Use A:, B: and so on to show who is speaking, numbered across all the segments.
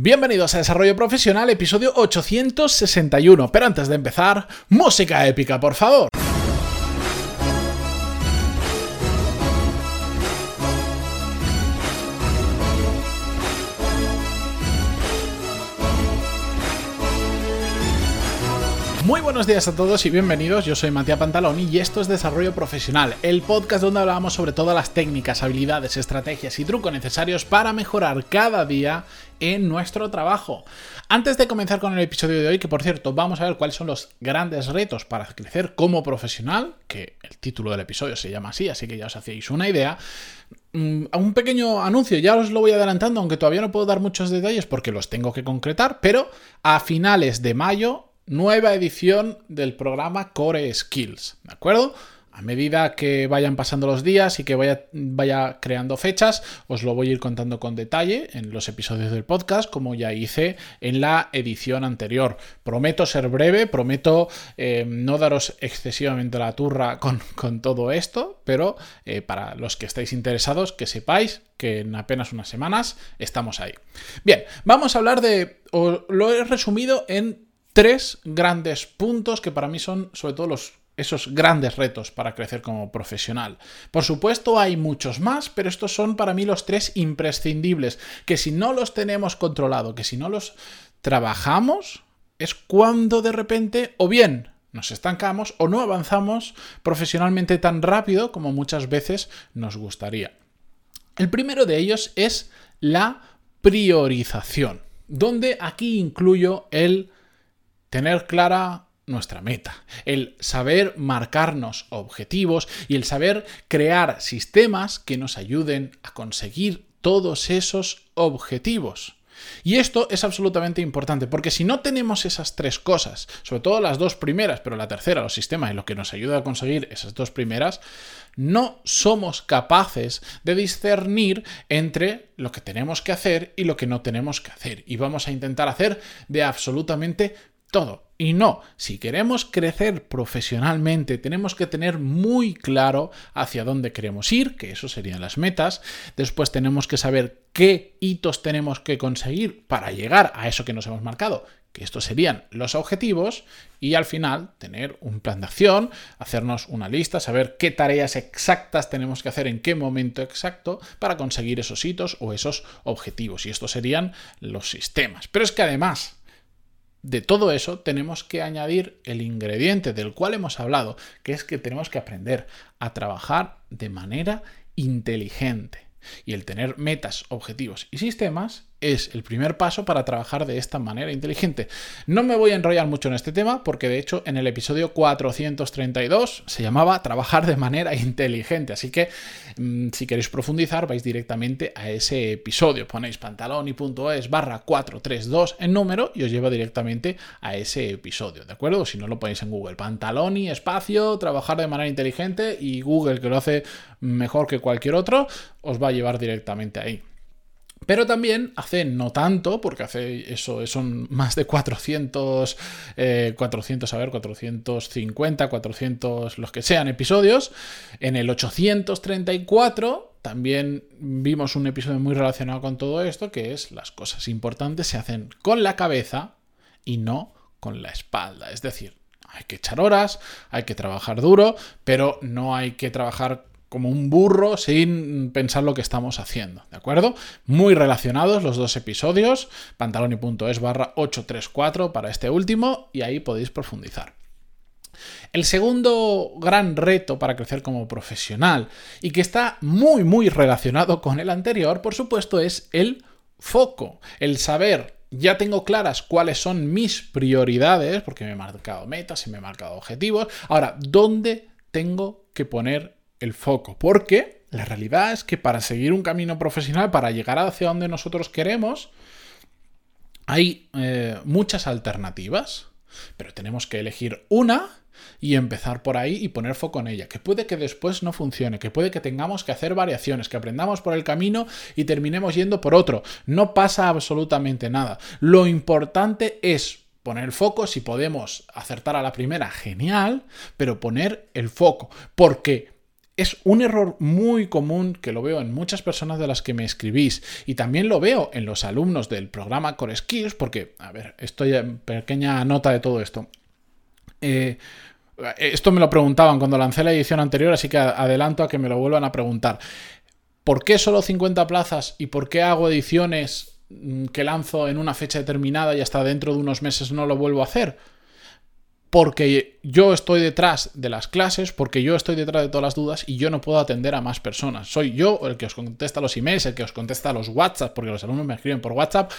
A: Bienvenidos a Desarrollo Profesional, episodio 861. Pero antes de empezar, música épica, por favor. Buenos días a todos y bienvenidos. Yo soy Matías Pantaloni y esto es Desarrollo Profesional, el podcast donde hablamos sobre todas las técnicas, habilidades, estrategias y trucos necesarios para mejorar cada día en nuestro trabajo. Antes de comenzar con el episodio de hoy, que por cierto vamos a ver cuáles son los grandes retos para crecer como profesional, que el título del episodio se llama así, así que ya os hacéis una idea. Mm, un pequeño anuncio, ya os lo voy adelantando, aunque todavía no puedo dar muchos detalles porque los tengo que concretar, pero a finales de mayo nueva edición del programa Core Skills, ¿de acuerdo? A medida que vayan pasando los días y que vaya, vaya, creando fechas, os lo voy a ir contando con detalle en los episodios del podcast, como ya hice en la edición anterior. Prometo ser breve, prometo eh, no daros excesivamente la turra con, todo esto, pero eh, para los que estáis interesados, que sepáis que en apenas unas semanas estamos ahí. Bien, vamos a hablar de, os lo he resumido en tres grandes puntos que para mí son sobre todo esos grandes retos para crecer como profesional. Por supuesto hay muchos más, pero estos son para mí los tres imprescindibles, que si no los tenemos controlado, que si no los trabajamos, es cuando de repente o bien nos estancamos o no avanzamos profesionalmente tan rápido como muchas veces nos gustaría. El primero de ellos es la priorización, donde aquí incluyo el tener clara nuestra meta, el saber marcarnos objetivos y el saber crear sistemas que nos ayuden a conseguir todos esos objetivos. Y esto es absolutamente importante, porque si no tenemos esas tres cosas, sobre todo las dos primeras, pero la tercera, los sistemas, y lo que nos ayuda a conseguir esas dos primeras, no somos capaces de discernir entre lo que tenemos que hacer y lo que no tenemos que hacer. Y vamos a intentar hacer de absolutamente todo. Y no, si queremos crecer profesionalmente, tenemos que tener muy claro hacia dónde queremos ir, que eso serían las metas. Después tenemos que saber qué hitos tenemos que conseguir para llegar a eso que nos hemos marcado, que estos serían los objetivos. Y al final tener un plan de acción, hacernos una lista, saber qué tareas exactas tenemos que hacer en qué momento exacto para conseguir esos hitos o esos objetivos. Y estos serían los sistemas. Pero es que además de todo eso tenemos que añadir el ingrediente del cual hemos hablado, que es que tenemos que aprender a trabajar de manera inteligente. Y el tener metas, objetivos y sistemas es el primer paso para trabajar de esta manera inteligente. No me voy a enrollar mucho en este tema porque de hecho en el episodio 432 se llamaba trabajar de manera inteligente. Así que mm, si queréis profundizar vais directamente a ese episodio. Ponéis pantaloni.es barra 432 en número y os lleva directamente a ese episodio. ¿De acuerdo? Si no lo ponéis en Google. Pantaloni, espacio, trabajar de manera inteligente y Google que lo hace mejor que cualquier otro os va a llevar directamente ahí. Pero también hace no tanto, porque hace eso, son más de 400, 400, eh, a ver, 450, 400, los que sean episodios. En el 834 también vimos un episodio muy relacionado con todo esto, que es las cosas importantes se hacen con la cabeza y no con la espalda. Es decir, hay que echar horas, hay que trabajar duro, pero no hay que trabajar como un burro sin pensar lo que estamos haciendo, ¿de acuerdo? Muy relacionados los dos episodios, pantaloni.es barra 834 para este último y ahí podéis profundizar. El segundo gran reto para crecer como profesional y que está muy muy relacionado con el anterior, por supuesto, es el foco, el saber ya tengo claras cuáles son mis prioridades, porque me he marcado metas y me he marcado objetivos. Ahora, ¿dónde tengo que poner el foco, porque la realidad es que para seguir un camino profesional, para llegar hacia donde nosotros queremos, hay eh, muchas alternativas, pero tenemos que elegir una y empezar por ahí y poner foco en ella, que puede que después no funcione, que puede que tengamos que hacer variaciones, que aprendamos por el camino y terminemos yendo por otro. No pasa absolutamente nada. Lo importante es poner foco, si podemos acertar a la primera, genial, pero poner el foco, porque es un error muy común que lo veo en muchas personas de las que me escribís y también lo veo en los alumnos del programa Core Skills porque, a ver, estoy en pequeña nota de todo esto. Eh, esto me lo preguntaban cuando lancé la edición anterior, así que adelanto a que me lo vuelvan a preguntar. ¿Por qué solo 50 plazas y por qué hago ediciones mm, que lanzo en una fecha determinada y hasta dentro de unos meses no lo vuelvo a hacer? Porque yo estoy detrás de las clases, porque yo estoy detrás de todas las dudas y yo no puedo atender a más personas. Soy yo el que os contesta los emails, el que os contesta los WhatsApp, porque los alumnos me escriben por WhatsApp.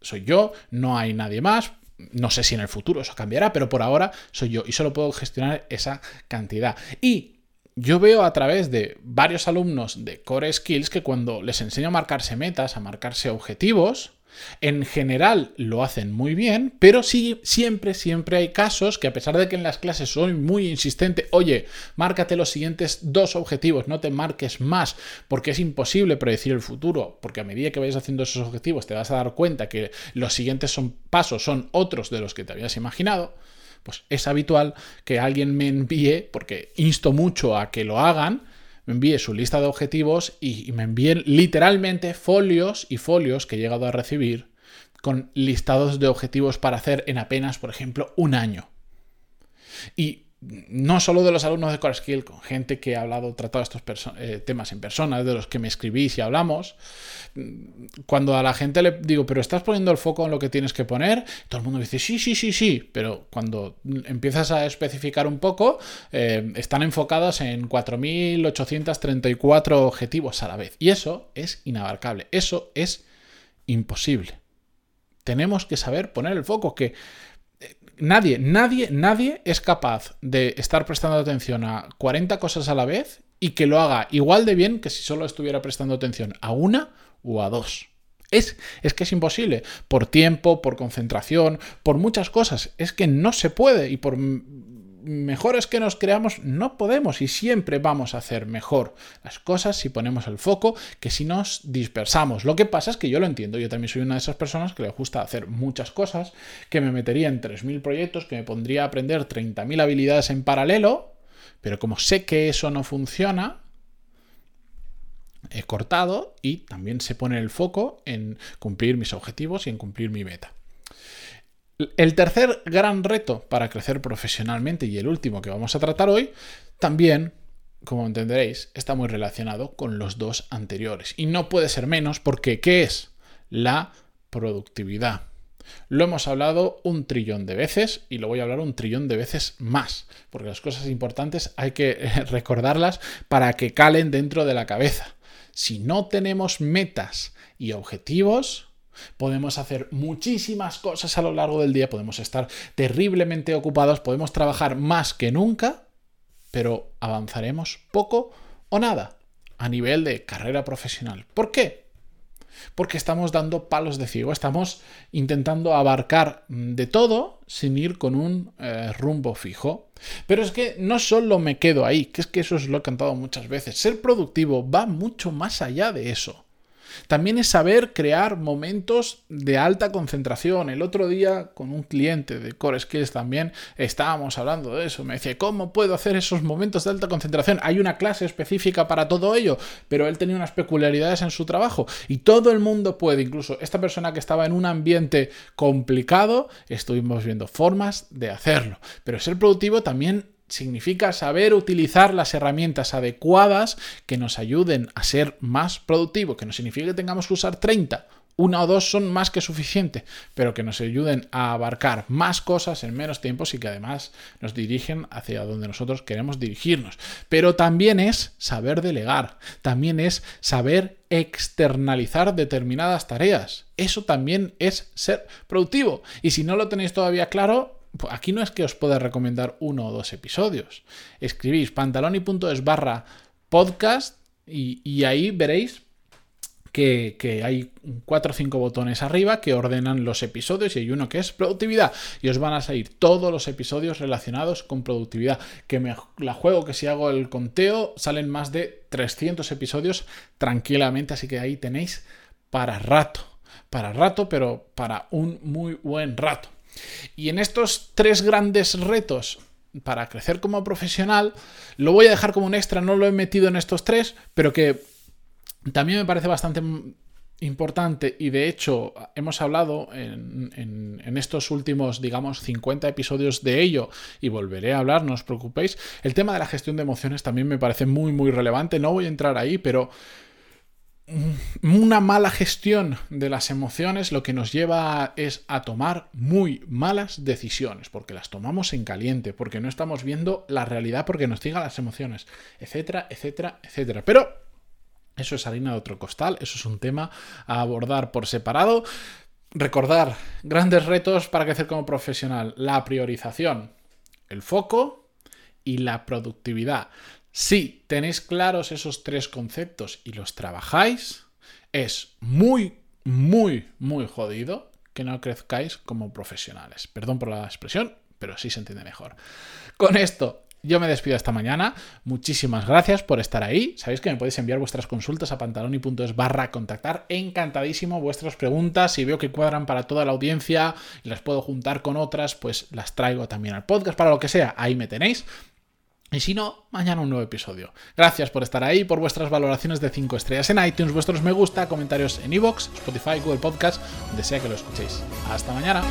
A: Soy yo, no hay nadie más. No sé si en el futuro eso cambiará, pero por ahora soy yo y solo puedo gestionar esa cantidad. Y yo veo a través de varios alumnos de Core Skills que cuando les enseño a marcarse metas, a marcarse objetivos, en general lo hacen muy bien, pero sí, siempre, siempre hay casos que a pesar de que en las clases soy muy insistente, oye, márcate los siguientes dos objetivos, no te marques más, porque es imposible predecir el futuro, porque a medida que vayas haciendo esos objetivos te vas a dar cuenta que los siguientes son, pasos son otros de los que te habías imaginado, pues es habitual que alguien me envíe, porque insto mucho a que lo hagan, me envíe su lista de objetivos y, me envíen literalmente folios y folios que he llegado a recibir con listados de objetivos para hacer en apenas, por ejemplo, un año. Y no solo de los alumnos de Core Skill, con gente que ha hablado, tratado estos eh, temas en persona, de los que me escribís y hablamos, cuando a la gente le digo, pero estás poniendo el foco en lo que tienes que poner, todo el mundo dice, sí, sí, sí, sí, pero cuando empiezas a especificar un poco, eh, están enfocados en 4.834 objetivos a la vez. Y eso es inabarcable, eso es imposible. Tenemos que saber poner el foco, que nadie, nadie, nadie es capaz de estar prestando atención a 40 cosas a la vez y que lo haga igual de bien que si solo estuviera prestando atención a una o a dos. Es, es, que es imposible, por tiempo, por concentración, por muchas cosas. Es que no se puede y por mejores que nos creamos, no podemos y siempre vamos a hacer mejor las cosas si ponemos el foco que si nos dispersamos. Lo que pasa es que yo lo entiendo, yo también soy una de esas personas que le gusta hacer muchas cosas, que me metería en 3.000 proyectos, que me pondría a aprender 30.000 habilidades en paralelo, pero como sé que eso no funciona, he cortado y también se pone el foco en cumplir mis objetivos y en cumplir mi meta. El tercer gran reto para crecer profesionalmente y el último que vamos a tratar hoy, también, como entenderéis, está muy relacionado con los dos anteriores. Y no puede ser menos porque ¿qué es? La productividad. Lo hemos hablado un trillón de veces y lo voy a hablar un trillón de veces más, porque las cosas importantes hay que recordarlas para que calen dentro de la cabeza. Si no tenemos metas y objetivos, Podemos hacer muchísimas cosas a lo largo del día, podemos estar terriblemente ocupados, podemos trabajar más que nunca, pero avanzaremos poco o nada a nivel de carrera profesional. ¿Por qué? Porque estamos dando palos de ciego, estamos intentando abarcar de todo sin ir con un eh, rumbo fijo. Pero es que no solo me quedo ahí, que es que eso os lo he cantado muchas veces. Ser productivo va mucho más allá de eso. También es saber crear momentos de alta concentración. El otro día con un cliente de Core Skills también estábamos hablando de eso. Me decía, ¿cómo puedo hacer esos momentos de alta concentración? Hay una clase específica para todo ello, pero él tenía unas peculiaridades en su trabajo y todo el mundo puede, incluso esta persona que estaba en un ambiente complicado, estuvimos viendo formas de hacerlo. Pero ser productivo también significa saber utilizar las herramientas adecuadas que nos ayuden a ser más productivos, que no significa que tengamos que usar 30. Una o dos son más que suficiente, pero que nos ayuden a abarcar más cosas en menos tiempo y que además nos dirigen hacia donde nosotros queremos dirigirnos. Pero también es saber delegar, también es saber externalizar determinadas tareas. Eso también es ser productivo. Y si no lo tenéis todavía claro, aquí no es que os pueda recomendar uno o dos episodios. Escribís pantaloni.es barra podcast y, ahí veréis que, hay cuatro o cinco botones arriba que ordenan los episodios y hay uno que es productividad. Y os van a salir todos los episodios relacionados con productividad. Que me la juego que si hago el conteo salen más de 300 episodios tranquilamente. Así que ahí tenéis para rato. Para rato pero para un muy buen rato y en estos tres grandes retos para crecer como profesional, lo voy a dejar como un extra, no lo he metido en estos tres, pero que también me parece bastante importante y de hecho hemos hablado en, estos últimos, digamos, 50 episodios de ello y volveré a hablar, no os preocupéis. El tema de la gestión de emociones también me parece muy, muy relevante. No voy a entrar ahí, pero una mala gestión de las emociones lo que nos lleva es a tomar muy malas decisiones, porque las tomamos en caliente, porque no estamos viendo la realidad, porque nos digan las emociones, etcétera, etcétera, etcétera. Pero eso es harina de otro costal, eso es un tema a abordar por separado. Recordar grandes retos para crecer como profesional, la priorización, el foco y la productividad. Si tenéis claros esos tres conceptos y los trabajáis, es muy, muy, muy jodido que no crezcáis como profesionales. Perdón por la expresión, pero así se entiende mejor. Con esto yo me despido esta mañana. Muchísimas gracias por estar ahí. Sabéis que me podéis enviar vuestras consultas a pantaloni.es barra contactar. Encantadísimo vuestras preguntas. Si veo que cuadran para toda la audiencia y las puedo juntar con otras, pues las traigo también al podcast. Para lo que sea, ahí me tenéis. Y si no, mañana un nuevo episodio. Gracias por estar ahí, por vuestras valoraciones de 5 estrellas en iTunes, vuestros me gusta, comentarios en iVoox, Spotify, Google Podcast, donde sea que lo escuchéis. Hasta mañana.